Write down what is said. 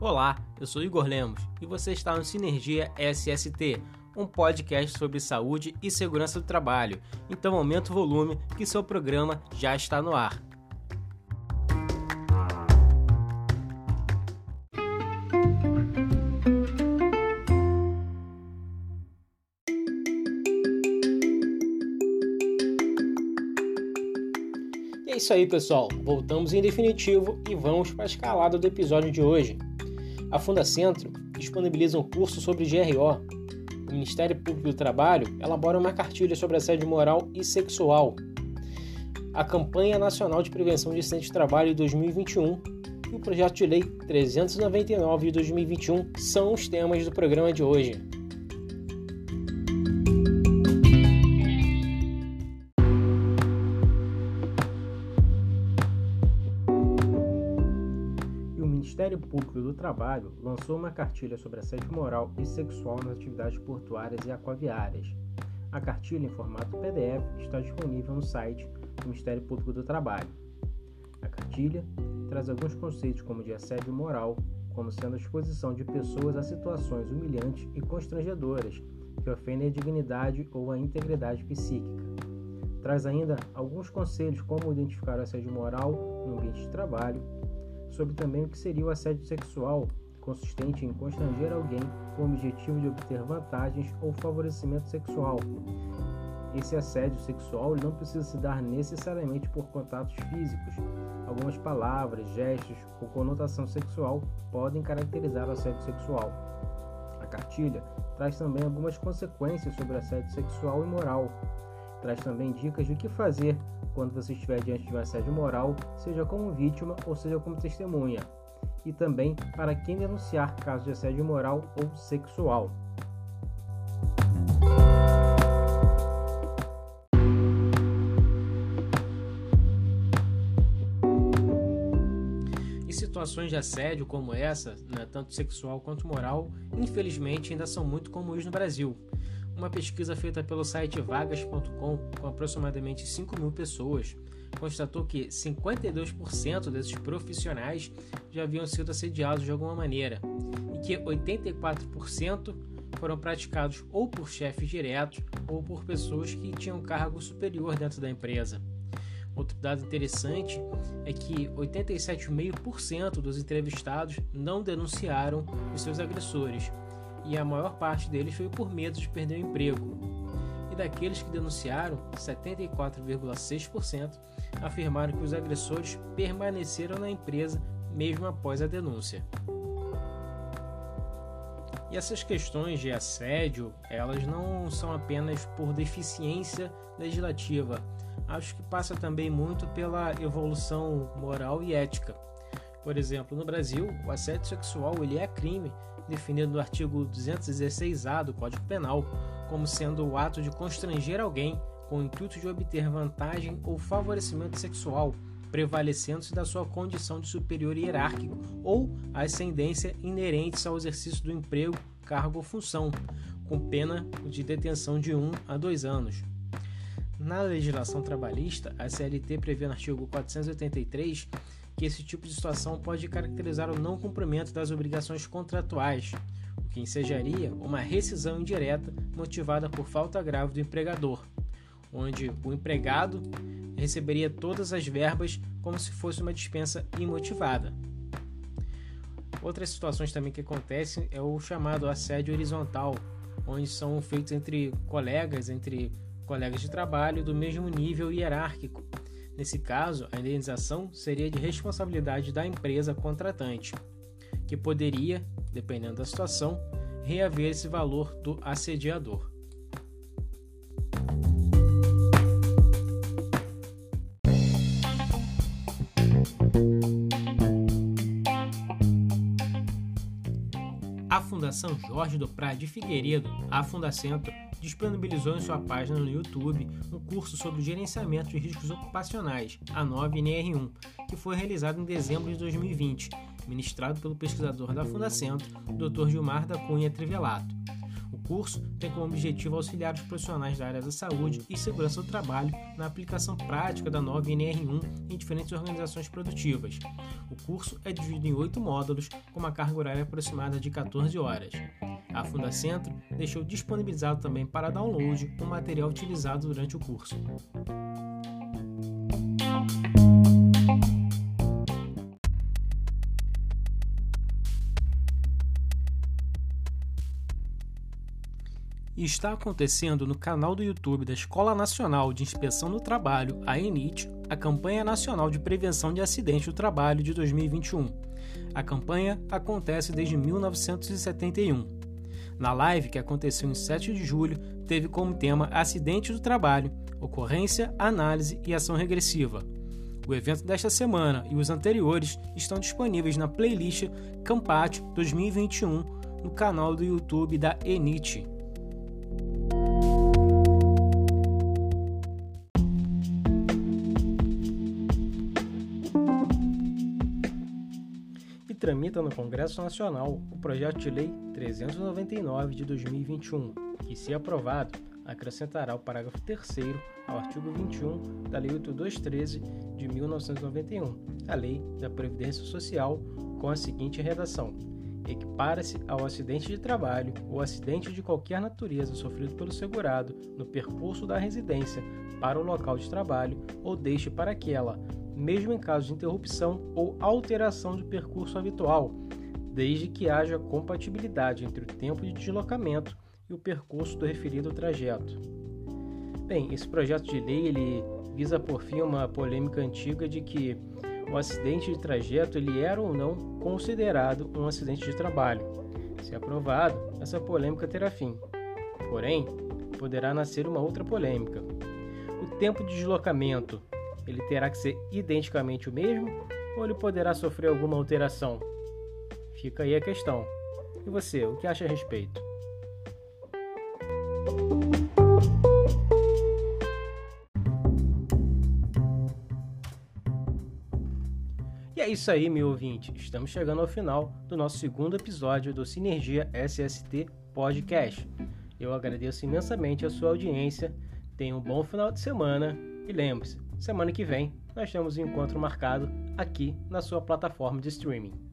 Olá, eu sou Igor Lemos e você está no Sinergia SST, um podcast sobre saúde e segurança do trabalho. Então aumenta o volume que seu programa já está no ar. É isso aí, pessoal. Voltamos em definitivo e vamos para a escalada do episódio de hoje. A Fundacentro disponibiliza um curso sobre GRO. O Ministério Público do Trabalho elabora uma cartilha sobre assédio moral e sexual. A Campanha Nacional de Prevenção de Acidentes de Trabalho de 2021 e o Projeto de Lei 399 de 2021 são os temas do programa de hoje. Ministério Público do Trabalho lançou uma cartilha sobre assédio moral e sexual nas atividades portuárias e aquaviárias. A cartilha, em formato PDF, está disponível no site do Ministério Público do Trabalho. A cartilha traz alguns conceitos como de assédio moral, como sendo a exposição de pessoas a situações humilhantes e constrangedoras que ofendem a dignidade ou a integridade psíquica. Traz ainda alguns conselhos como identificar o assédio moral no ambiente de trabalho, sobre também o que seria o assédio sexual, consistente em constranger alguém com o objetivo de obter vantagens ou favorecimento sexual. Esse assédio sexual não precisa se dar necessariamente por contatos físicos. Algumas palavras, gestos ou conotação sexual podem caracterizar o assédio sexual. A cartilha traz também algumas consequências sobre assédio sexual e moral. Traz também dicas de o que fazer quando você estiver diante de um assédio moral, seja como vítima ou seja como testemunha, e também para quem denunciar casos de assédio moral ou sexual. Situações de assédio como essa, né, tanto sexual quanto moral, infelizmente ainda são muito comuns no Brasil. Uma pesquisa feita pelo site vagas.com, com aproximadamente 5 mil pessoas, constatou que 52% desses profissionais já haviam sido assediados de alguma maneira e que 84% foram praticados ou por chefes diretos ou por pessoas que tinham cargo superior dentro da empresa. Outro dado interessante é que 87,5% dos entrevistados não denunciaram os seus agressores, e a maior parte deles foi por medo de perder o emprego. E daqueles que denunciaram, 74,6% afirmaram que os agressores permaneceram na empresa mesmo após a denúncia. E essas questões de assédio, elas não são apenas por deficiência legislativa. Acho que passa também muito pela evolução moral e ética. Por exemplo, no Brasil, o assédio sexual ele é crime definido no artigo 216-A do Código Penal como sendo o ato de constranger alguém com o intuito de obter vantagem ou favorecimento sexual, prevalecendo-se da sua condição de superior hierárquico ou ascendência inerentes ao exercício do emprego, cargo ou função, com pena de detenção de 1 a 2 anos. Na legislação trabalhista, a CLT prevê no artigo 483 que esse tipo de situação pode caracterizar o não cumprimento das obrigações contratuais, o que ensejaria uma rescisão indireta motivada por falta grave do empregador, onde o empregado receberia todas as verbas como se fosse uma dispensa imotivada. Outras situações também que acontecem é o chamado assédio horizontal, onde são feitos entre colegas, entre colegas de trabalho do mesmo nível hierárquico, Nesse caso, a indenização seria de responsabilidade da empresa contratante, que poderia, dependendo da situação, reaver esse valor do assediador. A Fundação Jorge do Prado de Figueiredo, a Fundacentro, disponibilizou em sua página no YouTube um curso sobre gerenciamento de riscos ocupacionais, a 9 NR1, que foi realizado em dezembro de 2020, ministrado pelo pesquisador da Fundacentro, Dr. Gilmar da Cunha Trivelato. Curso tem como objetivo auxiliar os profissionais da área da saúde e segurança do trabalho na aplicação prática da nova NR1 em diferentes organizações produtivas. O curso é dividido em oito módulos, com uma carga horária aproximada de 14 horas. A Fundacentro deixou disponibilizado também para download o material utilizado durante o curso. E está acontecendo no canal do YouTube da Escola Nacional de Inspeção do Trabalho, a ENIT, a Campanha Nacional de Prevenção de Acidentes do Trabalho de 2021. A campanha acontece desde 1971. Na live que aconteceu em 7 de julho, teve como tema Acidentes do Trabalho, ocorrência, análise e ação regressiva. O evento desta semana e os anteriores estão disponíveis na playlist Campat 2021 no canal do YouTube da ENIT. Tramita no Congresso Nacional o projeto de lei 399 de 2021, que, se aprovado, acrescentará o parágrafo 3 ao artigo 21 da Lei 8213 de 1991, a Lei da Previdência Social, com a seguinte redação: equipara-se ao acidente de trabalho ou acidente de qualquer natureza sofrido pelo segurado no percurso da residência para o local de trabalho ou deixe para aquela mesmo em caso de interrupção ou alteração de percurso habitual, desde que haja compatibilidade entre o tempo de deslocamento e o percurso do referido trajeto. Bem, esse projeto de lei ele visa por fim uma polêmica antiga de que o acidente de trajeto ele era ou não considerado um acidente de trabalho. Se aprovado, essa polêmica terá fim. Porém, poderá nascer uma outra polêmica. O tempo de deslocamento ele terá que ser identicamente o mesmo ou ele poderá sofrer alguma alteração? Fica aí a questão. E você, o que acha a respeito? E é isso aí, meu ouvinte. Estamos chegando ao final do nosso segundo episódio do Sinergia SST Podcast. Eu agradeço imensamente a sua audiência. Tenha um bom final de semana e lembre-se, Semana que vem nós temos um encontro marcado aqui na sua plataforma de streaming.